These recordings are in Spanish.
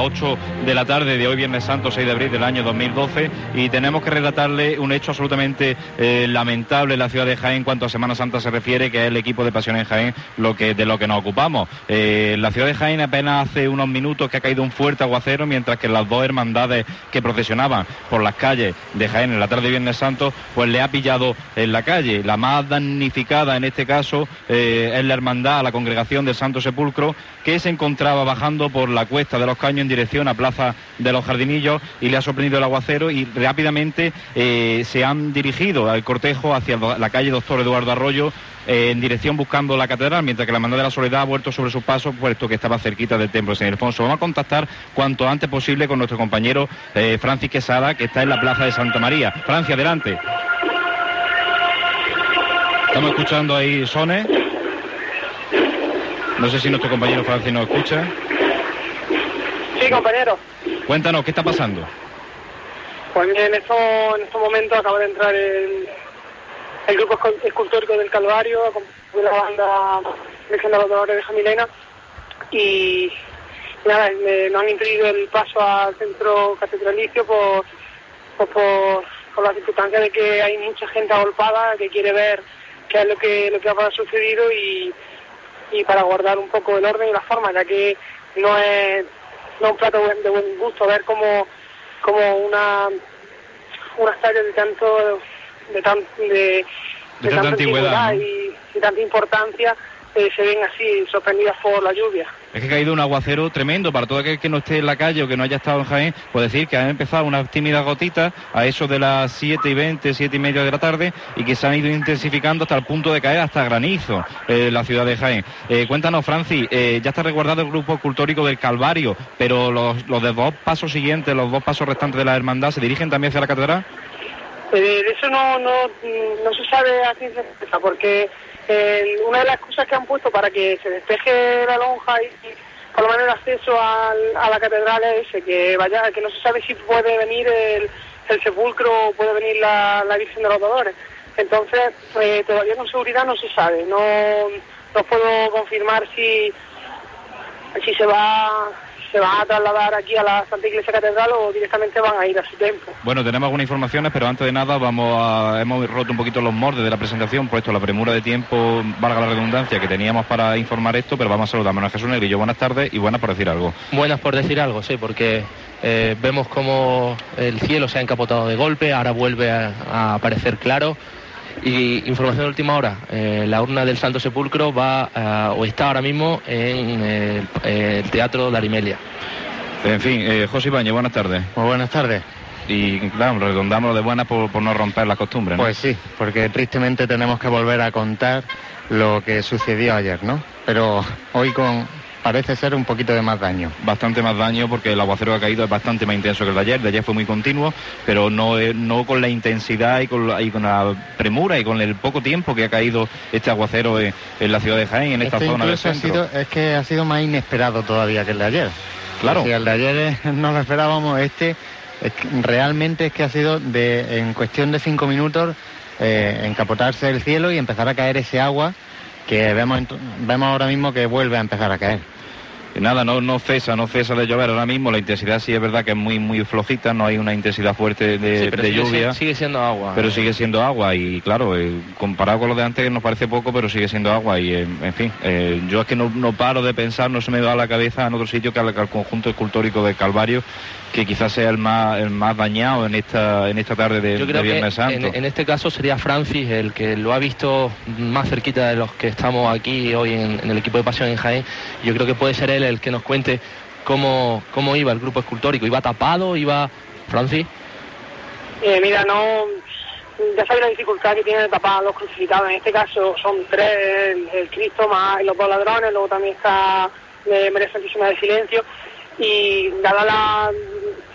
minuto de las 8 de la tarde de hoy, Viernes Santo, 6 de abril del año 2012, y tenemos que relatarle un hecho absolutamente eh, lamentable en la ciudad de Jaén en cuanto a Semana Santa se refiere, que es el equipo de Pasión en Jaén lo que, de lo que nos ocupamos. Eh, la ciudad de Jaén apenas hace unos minutos que ha caído un fuerte aguacero, mientras que las dos hermandades que procesionaban por las calles de Jaén en la tarde de Viernes Santo, pues le ha pillado en la calle. La más damnificada en este caso eh, es la hermandad, la congregación del Santo Sepulcro, que se encontraba bajando por la cuesta de los Caños dirección a Plaza de los Jardinillos y le ha sorprendido el aguacero y rápidamente eh, se han dirigido al cortejo hacia la calle Doctor Eduardo Arroyo eh, en dirección buscando la catedral, mientras que la hermandad de la Soledad ha vuelto sobre sus pasos, puesto que estaba cerquita del templo de San Ildefonso. Vamos a contactar cuanto antes posible con nuestro compañero eh, Francis Quesada, que está en la plaza de Santa María. Francia, adelante. Estamos escuchando ahí sones. No sé si nuestro compañero Francis nos escucha. Sí, compañero. Cuéntanos, ¿qué está pasando? Pues en estos, en estos momentos acaba de entrar el, el grupo escultórico del Calvario, con la banda Virgen de los Dolores de Jamilena, y nada, nos han impedido el paso al centro catedralicio por, por, por, la circunstancia de que hay mucha gente agolpada que quiere ver qué es lo que, lo que ha sucedido y y para guardar un poco el orden y la forma, ya que no es, no un plato de buen gusto ver como, como una, una estadio de tanto de, tan, de, tanta antigüedad y, y tanta importancia eh, se ven así sorprendidas por la lluvia. Es que ha caído un aguacero tremendo para todo aquel que no esté en la calle o que no haya estado en Jaén, puede decir que han empezado unas tímidas gotitas a eso de las 7 y 20, 7 y media de la tarde y que se han ido intensificando hasta el punto de caer hasta granizo eh, la ciudad de Jaén. Eh, cuéntanos, Francis, ya está resguardado el grupo escultórico del Calvario, pero los, los de dos pasos siguientes, los dos pasos restantes de la hermandad, ¿se dirigen también hacia la catedral? De eso no, no, no se sabe a ciencia cierta, porque una de las cosas que han puesto para que se despeje la lonja y, por lo menos el acceso a la catedral es ese, que vaya, que no se sabe si puede venir el, sepulcro o puede venir la, Virgen de los Dolores. Entonces, eh, todavía con seguridad no se sabe, no, no puedo confirmar si, si se va se van a trasladar aquí a la Santa Iglesia Catedral o directamente van a ir a su templo. Bueno, tenemos algunas informaciones, pero antes de nada vamos a, hemos roto un poquito los mordes de la presentación, puesto la premura de tiempo, valga la redundancia, que teníamos para informar esto, pero vamos a saludar a Jesús Negrillo. Buenas tardes y buenas por decir algo. Buenas por decir algo, sí, porque eh, vemos como el cielo se ha encapotado de golpe, ahora vuelve a aparecer claro. Y información de última hora, eh, la urna del Santo Sepulcro va eh, o está ahora mismo en eh, el Teatro de Arimelia. En fin, José Ibañez, buenas tardes. Muy buenas tardes. Y claro, redondamos de buenas por, no romper las costumbres, Pues sí, porque tristemente tenemos que volver a contar lo que sucedió ayer, ¿no? Pero hoy con, parece ser un poquito de más daño. Bastante más daño porque el aguacero ha caído es bastante más intenso que el de ayer. De ayer fue muy continuo, pero no, eh, no con la intensidad y con la, y con la premura y con el poco tiempo que ha caído este aguacero en, la ciudad de Jaén, en esta este zona del centro. es que ha sido más inesperado todavía que el de ayer. Claro. Si el de ayer eh, no lo esperábamos, este realmente es que ha sido de, en cuestión de cinco minutos eh, encapotarse el cielo y empezar a caer ese agua que vemos, vemos ahora mismo que vuelve a empezar a caer. Nada, no, no cesa, no cesa de llover ahora mismo. La intensidad sí es verdad que es muy muy flojita, no hay una intensidad fuerte de, lluvia. Sigue siendo agua. Pero sigue siendo agua y claro, eh, comparado con lo de antes nos parece poco, pero sigue siendo agua. Y eh, en fin, eh, yo es que no, no, paro de pensar, no se me da a la cabeza en otro sitio que al, al conjunto escultórico de Calvario que quizás sea el más, el más dañado en esta, en esta tarde de, Viernes Santo. En, este caso sería Francis el que lo ha visto más cerquita de los que estamos aquí hoy en, el equipo de Pasión en Jaén. Yo creo que puede ser el que nos cuente cómo, cómo iba el grupo escultórico. ¿Iba tapado? ¿Iba Francis? Eh, mira, no, ya sabéis la dificultad que tiene de tapar los crucificados. En este caso son tres, el, Cristo más los dos ladrones, luego también está eh, María Santísima de Silencio y dada la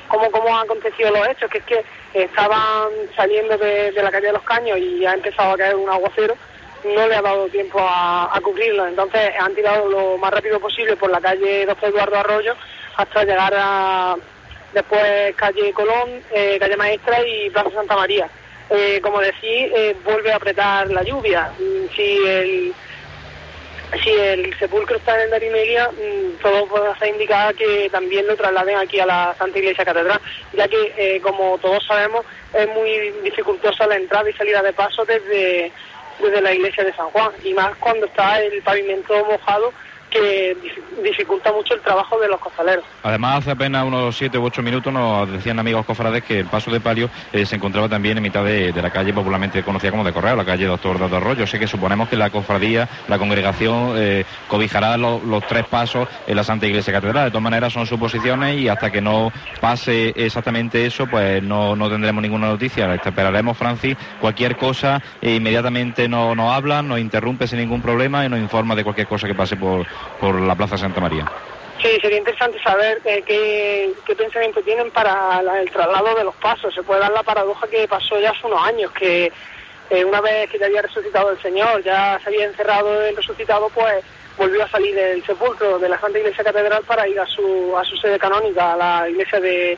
cómo, cómo han acontecido los hechos, que es que estaban saliendo de, la calle de los Caños y ha empezado a caer un aguacero, no le ha dado tiempo a, cubrirlo. Entonces han tirado lo más rápido posible por la calle Doctor Eduardo Arroyo hasta llegar a después calle Colón, eh, calle Maestra y Plaza Santa María. Eh, como decís, eh, vuelve a apretar la lluvia. Si el si el sepulcro está en Darimelia, mm, todo puede indicar que también lo trasladen aquí a la Santa Iglesia Catedral, ya que, como todos sabemos, es muy dificultosa la entrada y salida de paso desde, desde la iglesia de San Juan, y más cuando está el pavimento mojado dificulta mucho el trabajo de los costaleros. Además, hace apenas unos 7 u 8 minutos nos decían amigos cofrades que el paso de palio eh, se encontraba también en mitad de, la calle popularmente conocida como de Correo, la calle Doctor Dado Arroyo. Así que suponemos que la cofradía, la congregación, eh, cobijará los, tres pasos en la Santa Iglesia Catedral. De todas maneras, son suposiciones y hasta que no pase exactamente eso, pues no, tendremos ninguna noticia. Esperaremos, Francis, cualquier cosa, e inmediatamente nos no habla, nos interrumpe sin ningún problema y nos informa de cualquier cosa que pase por, por la Plaza Santa María. Sí, sería interesante saber eh, qué, pensamiento tienen para el traslado de los pasos. Se puede dar la paradoja que pasó ya hace unos años, que eh, una vez que ya había resucitado el Señor, ya se había encerrado el resucitado, pues volvió a salir del sepulcro de la Santa Iglesia Catedral para ir a su, a su sede canónica, a la iglesia de,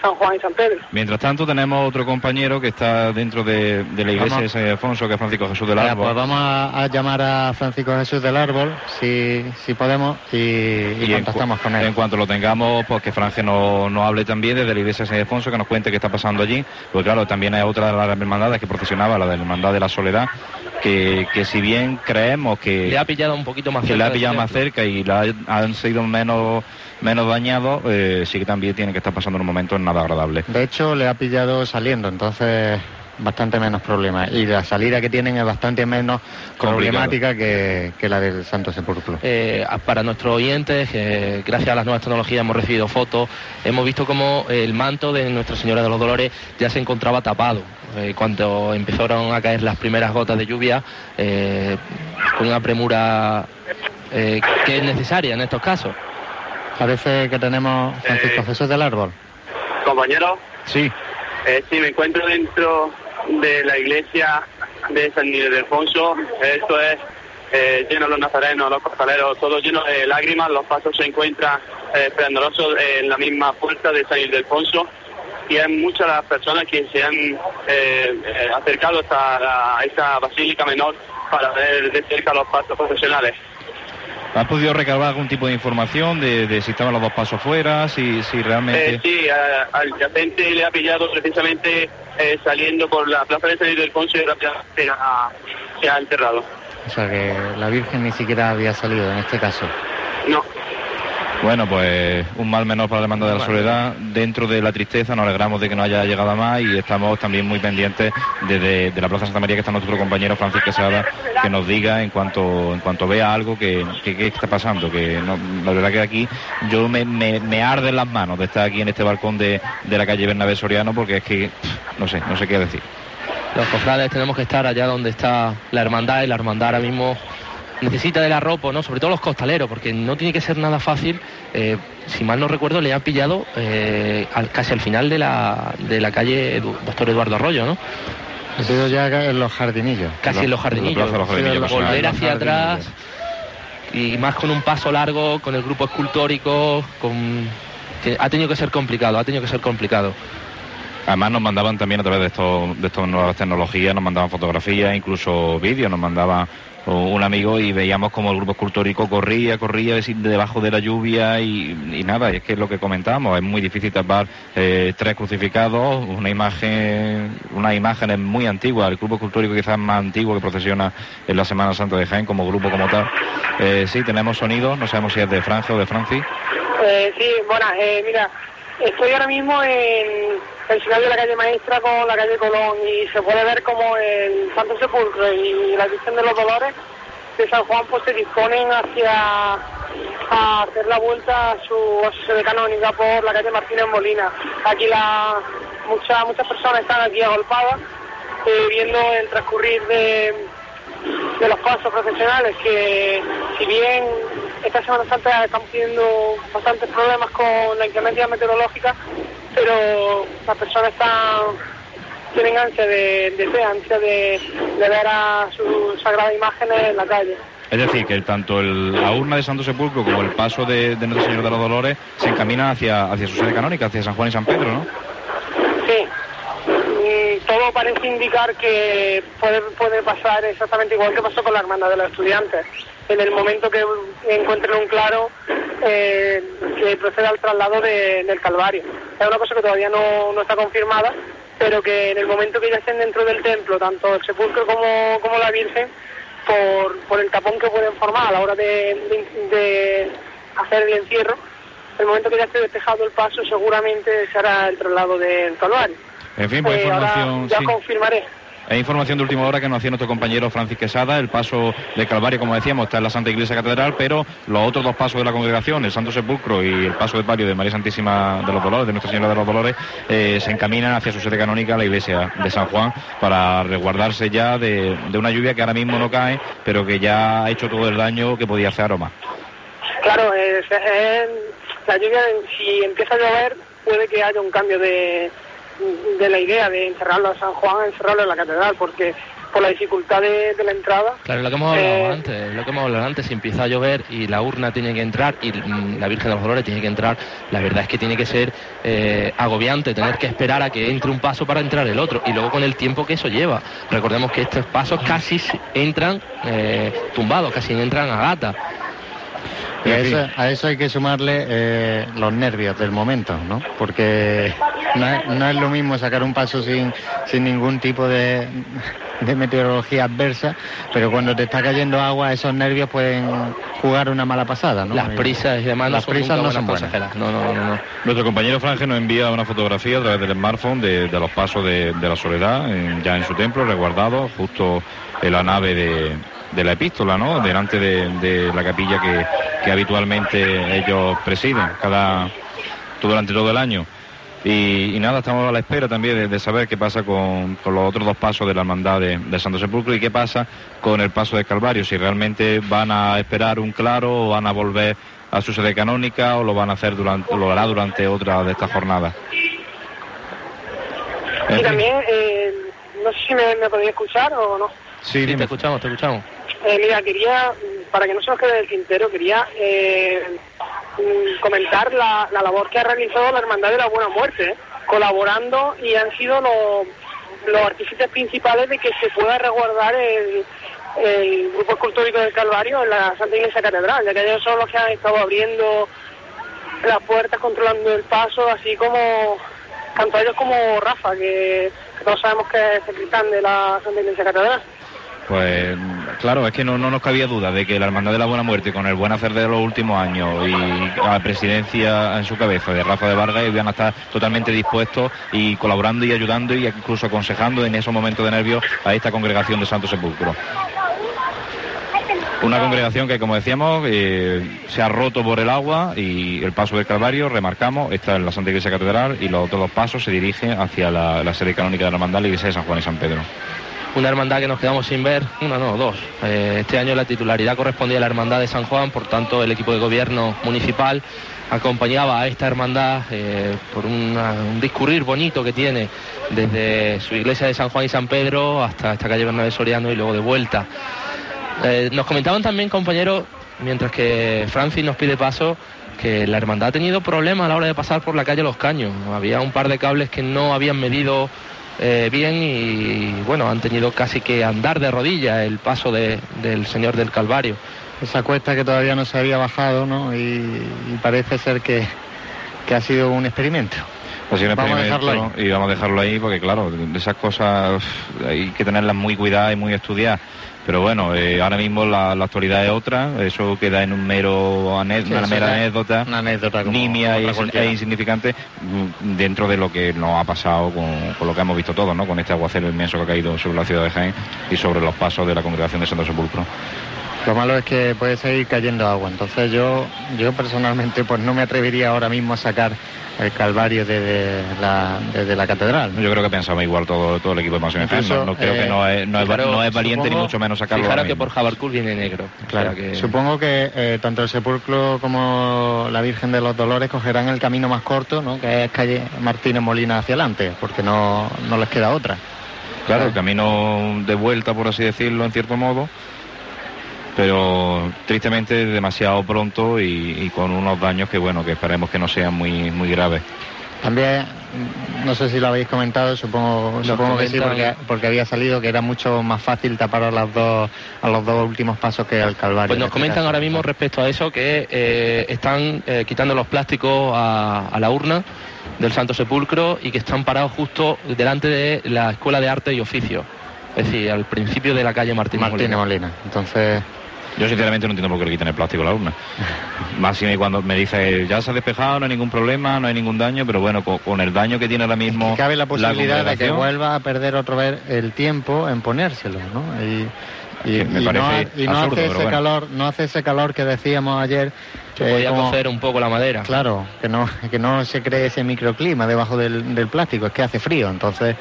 San Juan y San Pedro. Mientras tanto tenemos otro compañero que está dentro de, la iglesia de San Alfonso, que es Francisco Jesús del Árbol. pues vamos a, llamar a Francisco Jesús del Árbol, si, si podemos, y, contactamos con él. En cuanto lo tengamos, pues que Franje nos no hable también desde la iglesia de San Alfonso, que nos cuente qué está pasando allí. Pues claro, también hay otra de las hermandades que procesionaba, la de la Hermandad de la Soledad, que, que si bien creemos que... Le ha pillado un poquito más cerca. Que le ha pillado más cerca y la han sido menos menos dañado, eh, sí que también tiene que estar pasando un momento nada agradable. De hecho, le ha pillado saliendo, entonces bastante menos problemas. Y la salida que tienen es bastante menos problemática que, la del Santo Sepulcro. Eh, para nuestros oyentes, gracias a las nuevas tecnologías hemos recibido fotos, hemos visto como el manto de Nuestra Señora de los Dolores ya se encontraba tapado. Eh, cuando empezaron a caer las primeras gotas de lluvia, con una premura que es necesaria en estos casos. Parece que tenemos Francisco eh, Jesús del Árbol. Compañero. Sí. Eh, sí, me encuentro dentro de la iglesia de San Alfonso. Esto es eh, lleno de los nazarenos, los costaleros, todo lleno de lágrimas. Los pasos se encuentran eh, en la misma puerta de San Alfonso. Y hay muchas las personas que se han eh, acercado hasta a esta basílica menor para ver de cerca los pasos profesionales. ¿Has podido recabar algún tipo de información de, si estaban los dos pasos fuera, si, si realmente...? Eh, sí, al yacente le ha pillado precisamente eh, saliendo por la plaza de salir del Ponce y rápidamente se ha enterrado. O sea que la Virgen ni siquiera había salido en este caso. No. Bueno, pues un mal menor para la demanda de la soledad. Dentro de la tristeza nos alegramos de que no haya llegado más y estamos también muy pendientes de, la Plaza Santa María que está nuestro compañero Francisco Quesada que nos diga en cuanto en cuanto vea algo que, está pasando. Que la verdad que aquí yo me, me, arden las manos de estar aquí en este balcón de, de la calle Bernabé Soriano porque es que no sé, no sé qué decir. Los cofrades tenemos que estar allá donde está la hermandad y la hermandad ahora mismo necesita del arropo, ¿no? Sobre todo los costaleros, porque no tiene que ser nada fácil. Eh, si mal no recuerdo, le han pillado eh, casi al final de la, de la calle Doctor Eduardo Arroyo, ¿no? Ha sido ya en los jardinillos. Casi en los jardinillos. volver hacia atrás y más con un paso largo, con el grupo escultórico, con... ha tenido que ser complicado, ha tenido que ser complicado. Además nos mandaban también a través de estos de estas nuevas tecnologías, nos mandaban fotografías, incluso vídeos, nos mandaban un amigo y veíamos como el grupo escultórico corría, corría debajo de la lluvia y, nada, es que es lo que comentábamos, es muy difícil tapar eh, tres crucificados, una imagen, unas imágenes muy antiguas, el grupo escultórico quizás más antiguo que procesiona en la Semana Santa de Jaén como grupo como tal. Eh, sí, tenemos sonido, no sabemos si es de Francia o de Francis. Eh, sí, bueno, mira, estoy ahora mismo en el final de la calle Maestra con la calle Colón y se puede ver como el Santo Sepulcro y la Virgen de los Dolores de San Juan pues se disponen hacia hacer la vuelta a su, sede canónica por la calle Martínez Molina. Aquí la, muchas muchas personas están aquí agolpadas eh, viendo el transcurrir de, de los pasos profesionales que si bien esta Semana Santa estamos teniendo bastantes problemas con la inclemencia meteorológica, pero las personas están tienen ansia de, de ansia de, ver a sus sagradas imágenes en la calle. Es decir, que tanto la urna de Santo Sepulcro como el paso de, de Nuestro Señor de los Dolores se encaminan hacia, hacia su sede canónica, hacia San Juan y San Pedro, ¿no? Parece indicar que puede, puede pasar exactamente igual que pasó con la hermandad de los estudiantes. En el momento que encuentren un claro, eh, que proceda al traslado del Calvario. Es una cosa que todavía no, no está confirmada, pero que en el momento que ya estén dentro del templo, tanto el sepulcro como, como la Virgen, por, por el tapón que pueden formar a la hora de, de, hacer el encierro, el momento que ya esté despejado el paso, seguramente se hará el traslado del Calvario. En fin, pues información. ya confirmaré. Es información de última hora que nos hacía nuestro compañero Francis Quesada. El paso de Calvario, como decíamos, está en la Santa Iglesia Catedral, pero los otros dos pasos de la congregación, el Santo Sepulcro y el paso de palio de María Santísima de los Dolores, de Nuestra Señora de los Dolores, eh, se encaminan hacia su sede canónica, la iglesia de San Juan, para resguardarse ya de, una lluvia que ahora mismo no cae, pero que ya ha hecho todo el daño que podía hacer Aroma. Claro, la lluvia, si empieza a llover, puede que haya un cambio de de la idea de encerrarlo a San Juan, encerrarlo en la catedral, porque por la dificultad de, la entrada. Claro, lo que hemos hablado eh, antes, lo que hemos hablado antes, si empieza a llover y la urna tiene que entrar y mm, la Virgen de los Dolores tiene que entrar, la verdad es que tiene que ser eh, agobiante tener que esperar a que entre un paso para entrar el otro y luego con el tiempo que eso lleva. Recordemos que estos pasos casi entran eh, tumbados, casi entran a gata. A, eso, hay que sumarle los nervios del momento, ¿no? Porque no es, lo mismo sacar un paso sin, sin ningún tipo de, meteorología adversa, pero cuando te está cayendo agua, esos nervios pueden jugar una mala pasada. ¿no? Las prisas y demás Las prisas no son buenas. No, no, no, Nuestro compañero Franje nos envía una fotografía a través del smartphone de, los pasos de, la soledad, ya en su templo, resguardado, justo en la nave de, la epístola, ¿no? Delante de, la capilla que, que habitualmente ellos presiden cada durante todo el año. Y, nada, estamos a la espera también de, saber qué pasa con, los otros dos pasos de la hermandad de, Santo Sepulcro y qué pasa con el paso de Calvario, si realmente van a esperar un claro o van a volver a su sede canónica o lo van a hacer durante, lo hará durante otra de estas jornadas. Y también, eh, no sé si me, me podéis escuchar o no. Sí, te escuchamos, te escuchamos. Eh, mira, quería, para que no se nos quede el tintero, quería eh, comentar la, labor que ha realizado la Hermandad de la Buena Muerte, colaborando y han sido los, los artífices principales de que se pueda resguardar el, grupo escultórico del Calvario en la Santa Iglesia Catedral, ya que ellos son los que han estado abriendo las puertas, controlando el paso, así como tanto ellos como Rafa, que, todos sabemos que es el de la Santa Iglesia Catedral. Pues claro, es que no, no, nos cabía duda de que la Hermandad de la Buena Muerte, con el buen hacer de los últimos años y la presidencia en su cabeza de Rafa de Vargas, iban a estar totalmente dispuestos y colaborando y ayudando y incluso aconsejando en esos momentos de nervios a esta congregación de Santo Sepulcro. Una congregación que, como decíamos, eh, se ha roto por el agua y el paso del Calvario, remarcamos, está en la Santa Iglesia Catedral y los otros dos pasos se dirigen hacia la, la sede canónica de la Hermandad, la Iglesia de San Juan y San Pedro una hermandad que nos quedamos sin ver, una no, dos. Eh, este año la titularidad correspondía a la hermandad de San Juan, por tanto el equipo de gobierno municipal acompañaba a esta hermandad eh, por un discurrir bonito que tiene desde su iglesia de San Juan y San Pedro hasta esta calle Bernabé Soriano y luego de vuelta. Eh, nos comentaban también, compañeros, mientras que Francis nos pide paso, que la hermandad ha tenido problemas a la hora de pasar por la calle Los Caños. Había un par de cables que no habían medido eh, bien y bueno, han tenido casi que andar de rodillas el paso del Señor del Calvario. Esa cuesta que todavía no se había bajado, ¿no? Y, parece ser que, ha sido un experimento. Pues vamos a dejarlo ahí. Y vamos a dejarlo ahí porque, claro, esas cosas hay que tenerlas muy cuidadas y muy estudiadas. Pero bueno, eh, ahora mismo la, actualidad es otra, eso queda en un mero una mera anécdota, una anécdota nimia e insignificante mm, dentro de lo que nos ha pasado con, lo que hemos visto todos, ¿no? con este aguacero inmenso que ha caído sobre la ciudad de Jaén y sobre los pasos de la congregación de Santo Sepulcro. Lo malo es que puede seguir cayendo agua, entonces yo, yo personalmente pues no me atrevería ahora mismo a sacar el Calvario desde la, desde la catedral. Yo creo que pensamos igual todo, todo el equipo de Pasión No, creo que no es, no, es, valiente ni mucho menos sacarlo. Claro que por Jabarcul viene negro. Claro, que... Supongo que eh, tanto el sepulcro como la Virgen de los Dolores cogerán el camino más corto, ¿no? que es calle Martínez Molina hacia adelante, porque no, no les queda otra. Claro, el camino de vuelta, por así decirlo, en cierto modo pero tristemente demasiado pronto y, con unos daños que bueno que esperemos que no sean muy muy graves también no sé si lo habéis comentado, supongo, supongo que sí, porque, había salido que era mucho más fácil tapar a, las dos, a los dos últimos pasos que al Calvario. Pues nos comentan ahora mismo respecto a eso que eh, están eh, quitando los plásticos a, la urna del Santo Sepulcro y que están parados justo delante de la Escuela de Arte y Oficio, es decir, al principio de la calle Martín Martínez Molina. Entonces yo sinceramente no entiendo por qué le quitan el plástico a la urna. Más si cuando me dice ya se ha despejado, no hay ningún problema, no hay ningún daño, pero bueno, con, el daño que tiene ahora mismo. cabe la posibilidad de que vuelva a perder otra vez el tiempo en ponérselo, ¿no? Y, me parece no, y no hace ese calor, no hace ese calor que decíamos ayer. Que podía cocer un poco la madera. Claro, que no, que no se cree ese microclima debajo del, del plástico, es que hace frío, entonces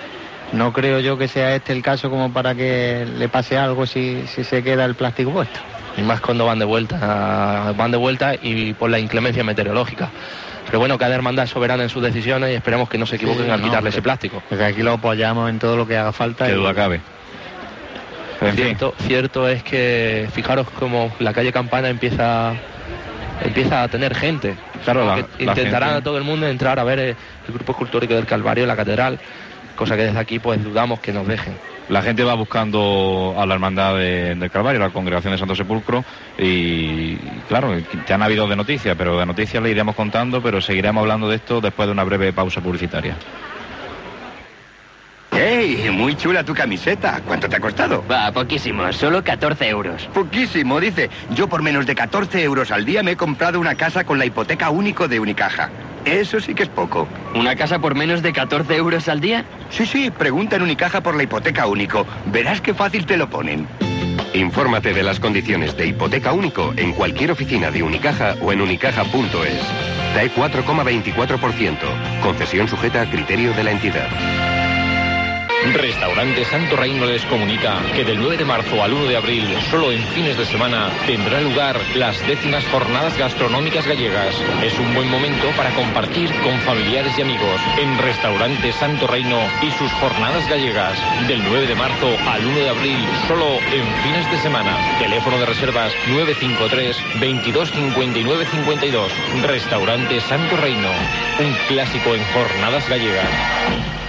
no creo yo que sea este el caso como para que le pase algo si, si se queda el plástico puesto y más cuando van de vuelta, van de vuelta y por la inclemencia meteorológica. Pero bueno, cada hermandad es soberana en sus decisiones y esperemos que no se equivoquen al quitarle ese plástico. Porque aquí lo apoyamos en todo lo que haga falta. Que duda cabe. Cierto, cierto es que fijaros como la calle Campana empieza empieza a tener gente. Claro, intentarán a todo el mundo entrar a ver el grupo escultórico del Calvario, la catedral, cosa que desde aquí pues dudamos que nos dejen la gente va buscando a la hermandad del Calvario, a la congregación de Santo Sepulcro, y claro, ya han habido de noticias, pero de noticias le iremos contando, pero seguiremos hablando de esto después de una breve pausa publicitaria. ¡Ey! Muy chula tu camiseta. ¿Cuánto te ha costado? Va, poquísimo. Solo 14 euros. Poquísimo, dice. Yo por menos de 14 euros al día me he comprado una casa con la hipoteca único de Unicaja. Eso sí que es poco. ¿Una casa por menos de 14 euros al día? Sí, sí, pregunta en Unicaja por la hipoteca único. Verás qué fácil te lo ponen. Infórmate de las condiciones de hipoteca único en cualquier oficina de Unicaja o en unicaja.es. TAE 4,24%. Concesión sujeta a criterio de la entidad. Restaurante Santo Reino les comunica que del 9 de marzo al 1 de abril, solo en fines de semana, tendrá lugar las décimas jornadas gastronómicas gallegas. Es un buen momento para compartir con familiares y amigos en Restaurante Santo Reino y sus jornadas gallegas. Del 9 de marzo al 1 de abril, solo en fines de semana. Teléfono de reservas 953 2259 52. Restaurante Santo Reino, un clásico en jornadas gallegas.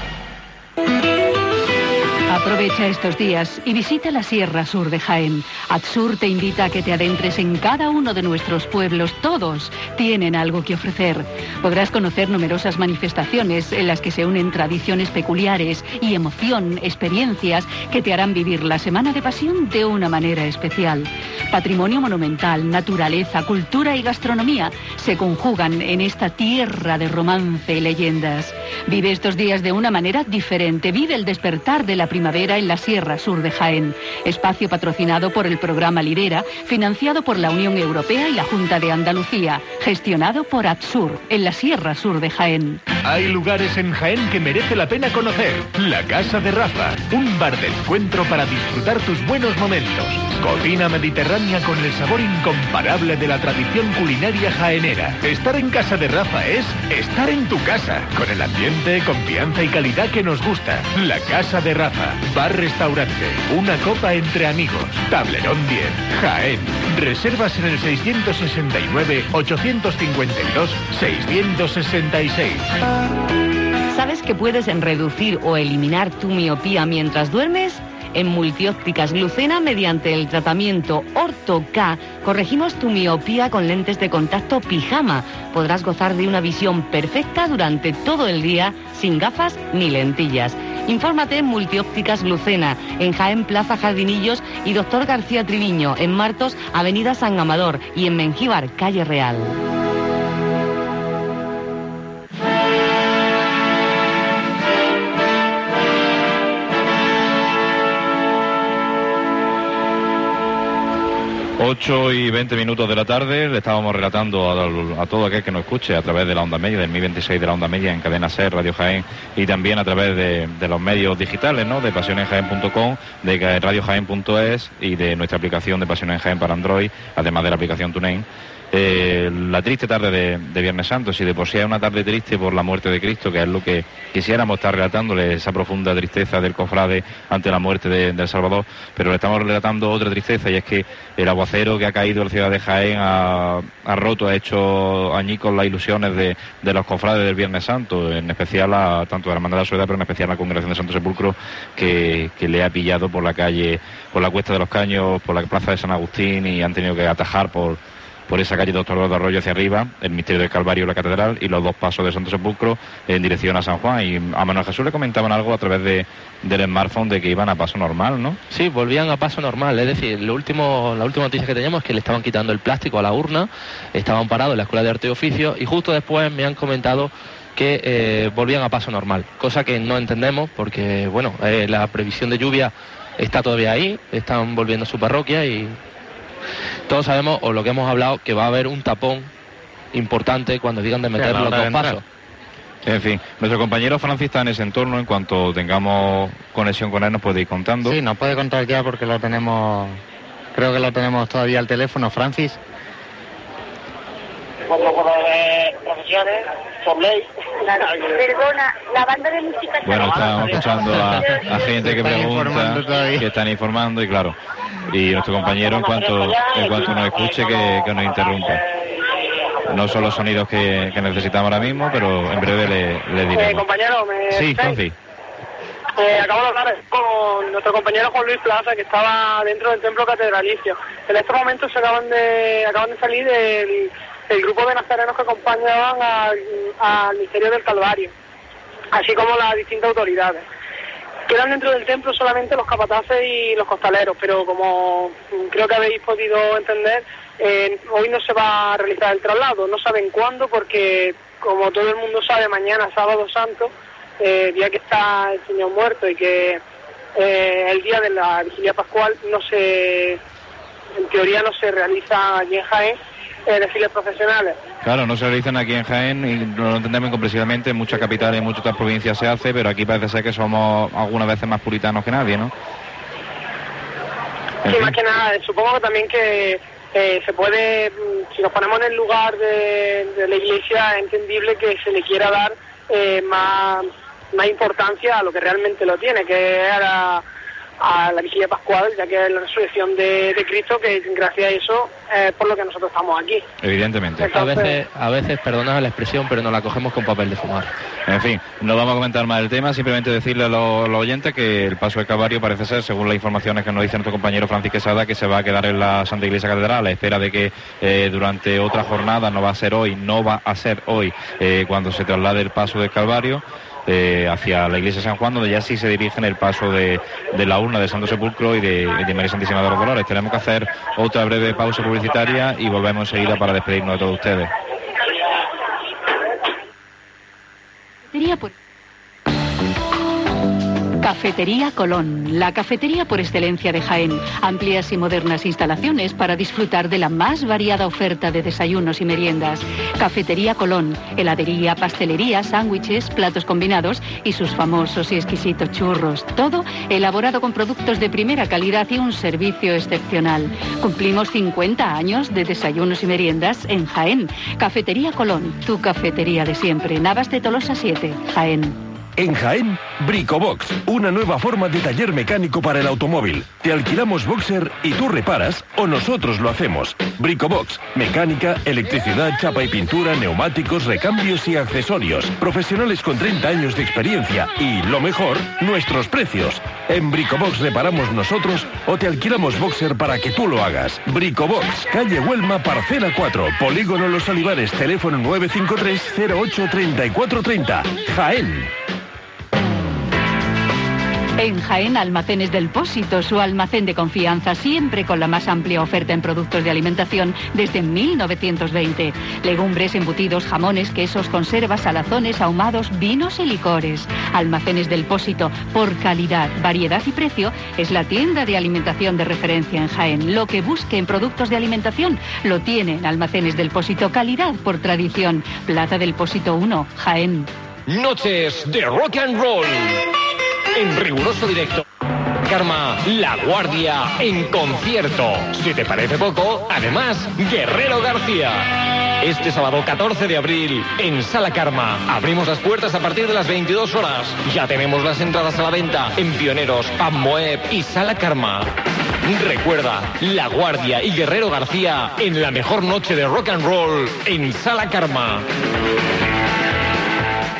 Aprovecha estos días y visita la Sierra Sur de Jaén. Adsur te invita a que te adentres en cada uno de nuestros pueblos. Todos tienen algo que ofrecer. Podrás conocer numerosas manifestaciones en las que se unen tradiciones peculiares y emoción, experiencias que te harán vivir la Semana de Pasión de una manera especial. Patrimonio monumental, naturaleza, cultura y gastronomía se conjugan en esta tierra de romance y leyendas. Vive estos días de una manera diferente. Vive el despertar de la primavera en la Sierra Sur de Jaén. Espacio patrocinado por el programa Lidera, financiado por la Unión Europea y la Junta de Andalucía. Gestionado por ATSUR, en la Sierra Sur de Jaén. Hay lugares en Jaén que merece la pena conocer. La Casa de Rafa, un bar de encuentro para disfrutar tus buenos momentos. Cocina mediterránea con el sabor incomparable de la tradición culinaria jaenera. Estar en Casa de Rafa es estar en tu casa, con el ambiente, confianza y calidad que nos gusta. La Casa de Rafa. Bar-restaurante. Una copa entre amigos. Tablerón 10. Jaén. Reservas en el 669-852-666. ¿Sabes que puedes reducir o eliminar tu miopía mientras duermes? En Multiópticas Lucena, mediante el tratamiento Orto-K, corregimos tu miopía con lentes de contacto pijama. Podrás gozar de una visión perfecta durante todo el día, sin gafas ni lentillas. Infórmate en Multiópticas Lucena, en Jaén Plaza Jardinillos y Doctor García Triviño, en Martos, Avenida San Amador y en Mengíbar, Calle Real. 8 y 20 minutos de la tarde le estábamos relatando a, todo aquel que nos escuche a través de la onda media, del 1026 de la onda media en cadena SER, Radio Jaén y también a través de, los medios digitales, ¿no? De pasionenjaén.com, de radiojaén.es y de nuestra aplicación de Pasiones Jaén para Android, además de la aplicación TuneIn eh, la triste tarde de, Viernes Santo. Si de por sí es una tarde triste por la muerte de Cristo, que es lo que quisiéramos estar relatándole, esa profunda tristeza del cofrade ante la muerte de, Salvador, pero le estamos relatando otra tristeza y es que el aguacero que ha caído en la ciudad de Jaén ha, roto, ha hecho añicos las ilusiones de, los cofrades del Viernes Santo, en especial a, tanto de la Hermandad de la Soledad, pero en especial a la Congregación de Santo Sepulcro, que le ha pillado por la calle, por la Cuesta de los Caños, por la Plaza de San Agustín y han tenido que atajar por por esa calle Doctor Eduardo Arroyo hacia arriba, el misterio del Calvario la Catedral, y los dos pasos de Santo Sepulcro en dirección a San Juan. Y a Manuel Jesús le comentaban algo a través de, del smartphone de que iban a paso normal, ¿no? Sí, volvían a paso normal. Es decir, lo último, la última noticia que teníamos es que le estaban quitando el plástico a la urna, estaban parados en la Escuela de Arte y Oficio, y justo después me han comentado que eh, volvían a paso normal, cosa que no entendemos porque, bueno, eh, la previsión de lluvia está todavía ahí, están volviendo a su parroquia y todos sabemos, o lo que hemos hablado, que va a haber un tapón importante cuando digan de meter los dos pasos. En fin, nuestro compañero Francis está en ese entorno. En cuanto tengamos conexión con él, nos puede ir contando. Sí, nos puede contar ya porque lo tenemos, creo que lo tenemos todavía al teléfono, Francis. profesiones. Perdona, la banda de música Bueno, estamos escuchando a, gente que pregunta, que están informando y claro, y nuestro compañero en cuanto en cuanto nos escuche que, nos interrumpa. No son los sonidos que, necesitamos ahora mismo, pero en breve le, le diremos. Eh, compañero, me... Sí, Francis. Eh, acabo de hablar con nuestro compañero Juan Luis Plaza, que estaba dentro del templo catedralicio. En estos momentos se acaban de, acaban de salir del el grupo de nazarenos que acompañaban al, misterio del Calvario, así como las distintas autoridades. Quedan dentro del templo solamente los capataces y los costaleros, pero como creo que habéis podido entender, eh, hoy no se va a realizar el traslado. No saben cuándo porque, como todo el mundo sabe, mañana, sábado santo, eh, día que está el Señor muerto y que eh, el día de la vigilia pascual no se, en teoría no se realiza allí en Jaén, eh, desfiles profesionales. Claro, no se realizan aquí en Jaén y lo entendemos incomprensiblemente. En muchas capitales y en muchas otras provincias se hace, pero aquí parece ser que somos algunas veces más puritanos que nadie, ¿no? Sí, más que nada, supongo que también que eh, se puede, mm, si nos ponemos en el lugar de, la iglesia, es entendible que se le quiera dar eh, más, más importancia a lo que realmente lo tiene, que es a la vigilia pascual, ya que es la resurrección de, Cristo, que gracias a eso es por lo que nosotros estamos aquí. Evidentemente. a veces, a veces, perdona la expresión, pero nos la cogemos con papel de fumar. En fin, no vamos a comentar más el tema, simplemente decirle a los, oyentes que el paso de Calvario parece ser, según las informaciones que nos dice nuestro compañero Francis Quesada, que se va a quedar en la Santa Iglesia Catedral, a espera de que eh, durante otra jornada, no va a ser hoy, no va a ser hoy, eh, cuando se traslade el paso del Calvario, eh, hacia la iglesia de San Juan, donde ya sí se dirigen el paso de, la urna de Santo Sepulcro y de, de María Santísima de los Dolores. Tenemos que hacer otra breve pausa publicitaria y volvemos enseguida para despedirnos de todos ustedes. Cafetería Colón, la cafetería por excelencia de Jaén. Amplias y modernas instalaciones para disfrutar de la más variada oferta de desayunos y meriendas. Cafetería Colón, heladería, pastelería, sándwiches, platos combinados y sus famosos y exquisitos churros. Todo elaborado con productos de primera calidad y un servicio excepcional. Cumplimos 50 años de desayunos y meriendas en Jaén. Cafetería Colón, tu cafetería de siempre. Navas de Tolosa 7, Jaén. En Jaén, Bricobox, una nueva forma de taller mecánico para el automóvil. Te alquilamos boxer y tú reparas o nosotros lo hacemos. Bricobox, mecánica, electricidad, chapa y pintura, neumáticos, recambios y accesorios. Profesionales con 30 años de experiencia y, lo mejor, nuestros precios. En Bricobox reparamos nosotros o te alquilamos boxer para que tú lo hagas. Bricobox, calle Huelma, parcela 4, Polígono Los Olivares, teléfono 953 08 3430. Jaén. En Jaén, Almacenes del Pósito, su almacén de confianza, siempre con la más amplia oferta en productos de alimentación desde 1920. Legumbres, embutidos, jamones, quesos, conservas, salazones, ahumados, vinos y licores. Almacenes del Pósito, por calidad, variedad y precio, es la tienda de alimentación de referencia en Jaén. Lo que busque en productos de alimentación lo tiene en Almacenes del Pósito, calidad por tradición. Plaza del Pósito 1, Jaén. Noches de rock and roll en riguroso directo. Karma, La Guardia en concierto. Si te parece poco, además, Guerrero García. Este sábado 14 de abril, en Sala Karma. Abrimos las puertas a partir de las 22 horas. Ya tenemos las entradas a la venta en Pioneros, Moeb y Sala Karma. Recuerda, La Guardia y Guerrero García en la mejor noche de rock and roll en Sala Karma.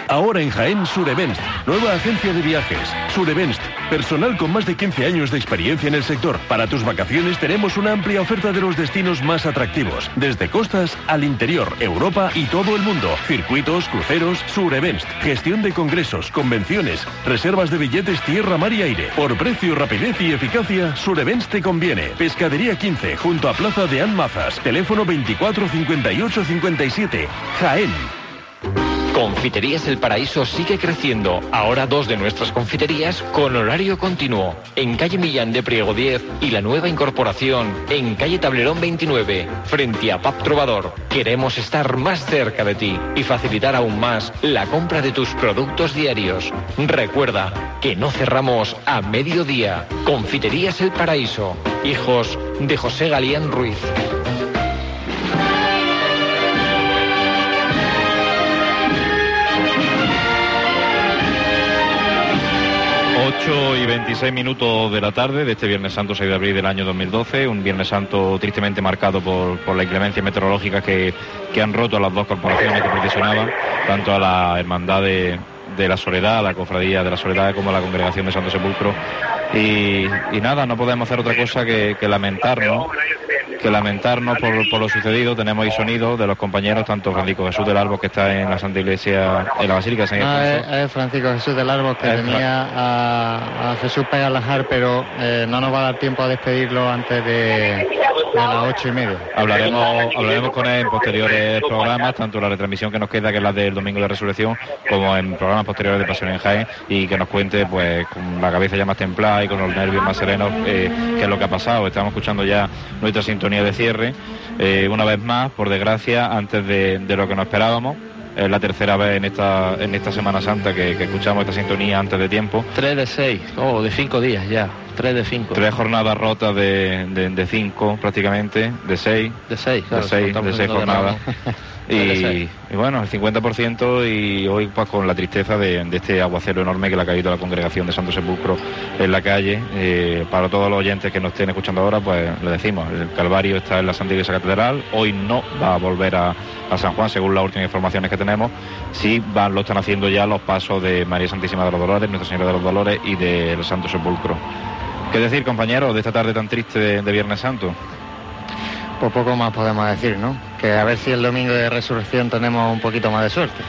Ahora en Jaén Surevents, nueva agencia de viajes. Surevents, personal con más de 15 años de experiencia en el sector. Para tus vacaciones tenemos una amplia oferta de los destinos más atractivos, desde costas al interior, Europa y todo el mundo. Circuitos, cruceros, Surevents, gestión de congresos, convenciones, reservas de billetes tierra, mar y aire. Por precio, rapidez y eficacia, Surevents te conviene. Pescadería 15, junto a Plaza de Anmazas. Teléfono 24 58 57. Jaén. Confiterías El Paraíso sigue creciendo. Ahora dos de nuestras confiterías con horario continuo. En calle Millán de Priego 10 y la nueva incorporación en calle Tablerón 29, frente a Pap Trovador. Queremos estar más cerca de ti y facilitar aún más la compra de tus productos diarios. Recuerda que no cerramos a mediodía. Confiterías El Paraíso. Hijos de José Galián Ruiz. 8 y 26 minutos de la tarde de este Viernes Santo 6 de abril del año 2012, un Viernes Santo tristemente marcado por, por la inclemencia meteorológica que, que, han roto a las dos corporaciones que procesionaban, tanto a la Hermandad de, de la Soledad, la Cofradía de la Soledad, como la Congregación de Santo Sepulcro. Y, y nada, no podemos hacer otra cosa que, que lamentarnos que lamentarnos por, por, lo sucedido. Tenemos ahí sonido de los compañeros, tanto Francisco Jesús del Árbol, que está en la Santa Iglesia, en la Basílica de San ah, es, Francisco Jesús del Árbol, que tenía a, a, Jesús Pegalajar, pero eh, no nos va a dar tiempo a despedirlo antes de, las ocho y media. Hablaremos, hablaremos con él en posteriores programas, tanto la retransmisión que nos queda, que es la del Domingo de Resurrección, como en programas posteriores de Pasión en Jaén, y que nos cuente, pues, con la cabeza ya más templada y con los nervios más serenos, eh, qué es lo que ha pasado. Estamos escuchando ya nuestra sintonía de cierre, eh, una vez más, por desgracia, antes de, lo que nos esperábamos. Es la tercera vez en esta, en esta Semana Santa que, escuchamos esta sintonía antes de tiempo. Tres de seis, oh, de cinco días ya, tres de cinco. Tres jornadas rotas de, de, cinco prácticamente, de seis. De seis, de seis, de seis jornadas. Y, bueno, el 50% y hoy pues con la tristeza de, este aguacero enorme que le ha caído a la congregación de Santo Sepulcro en la calle. Eh, para todos los oyentes que nos estén escuchando ahora, pues le decimos, el Calvario está en la Santa Iglesia Catedral, hoy no va a volver a, San Juan, según las últimas informaciones que tenemos. Sí van, lo están haciendo ya los pasos de María Santísima de los Dolores, Nuestra Señora de los Dolores y del Santo Sepulcro. ¿Qué decir, compañeros, de esta tarde tan triste de Viernes Santo? pues poco más podemos decir, ¿no? Que a ver si el domingo de resurrección tenemos un poquito más de suerte.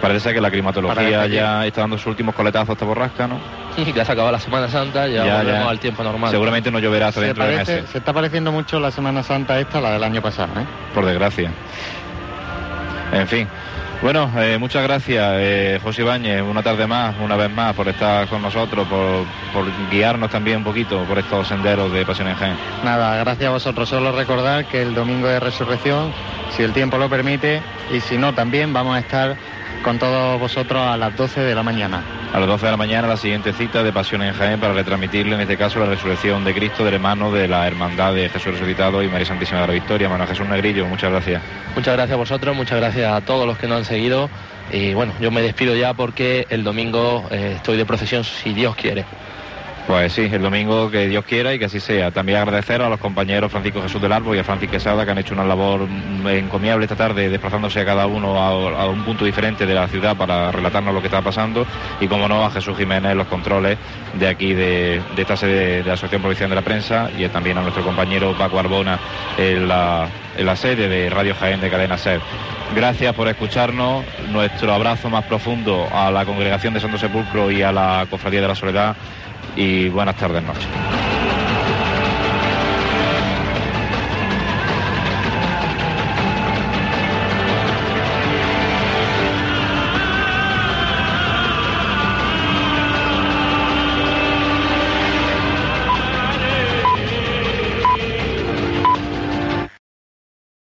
Parece que la climatología ya está dando sus últimos coletazos a esta borrasca, ¿no? Sí, ya se acaba la Semana Santa, ya, ya volvemos al tiempo normal. Seguramente no lloverá hasta dentro de meses. Se está pareciendo mucho la Semana Santa esta, la del año pasado, ¿eh? Por desgracia. En fin, bueno, eh, muchas gracias, eh, José Ibáñez, una tarde más, una vez más, por estar con nosotros, por, guiarnos también un poquito por estos senderos de Pasión en Jaén. Nada, gracias a vosotros. Solo recordar que el domingo de resurrección, si el tiempo lo permite, y si no, también vamos a estar con todos vosotros a las 12 de la mañana. A las 12 de la mañana la siguiente cita de Pasión en Jaén para retransmitirle en este caso la resurrección de Cristo del hermano de la Hermandad de Jesús Resucitado y María Santísima de la Victoria. Manuel Jesús Negrillo, muchas gracias. Muchas gracias a vosotros, muchas gracias a todos los que nos han seguido y bueno, yo me despido ya porque el domingo eh, estoy de procesión si Dios quiere. Pues sí, el domingo que Dios quiera y que así sea. También agradecer a los compañeros Francisco Jesús del Árbol y a Francisco Quesada que han hecho una labor encomiable esta tarde desplazándose a cada uno a, un punto diferente de la ciudad para relatarnos lo que está pasando y como no a Jesús Jiménez los controles de aquí de, esta sede de la Asociación Provincial de la Prensa y también a nuestro compañero Paco Arbona en la, en la sede de Radio Jaén de Cadena SER. Gracias por escucharnos, nuestro abrazo más profundo a la Congregación de Santo Sepulcro y a la Cofradía de la Soledad y buenas tardes noches.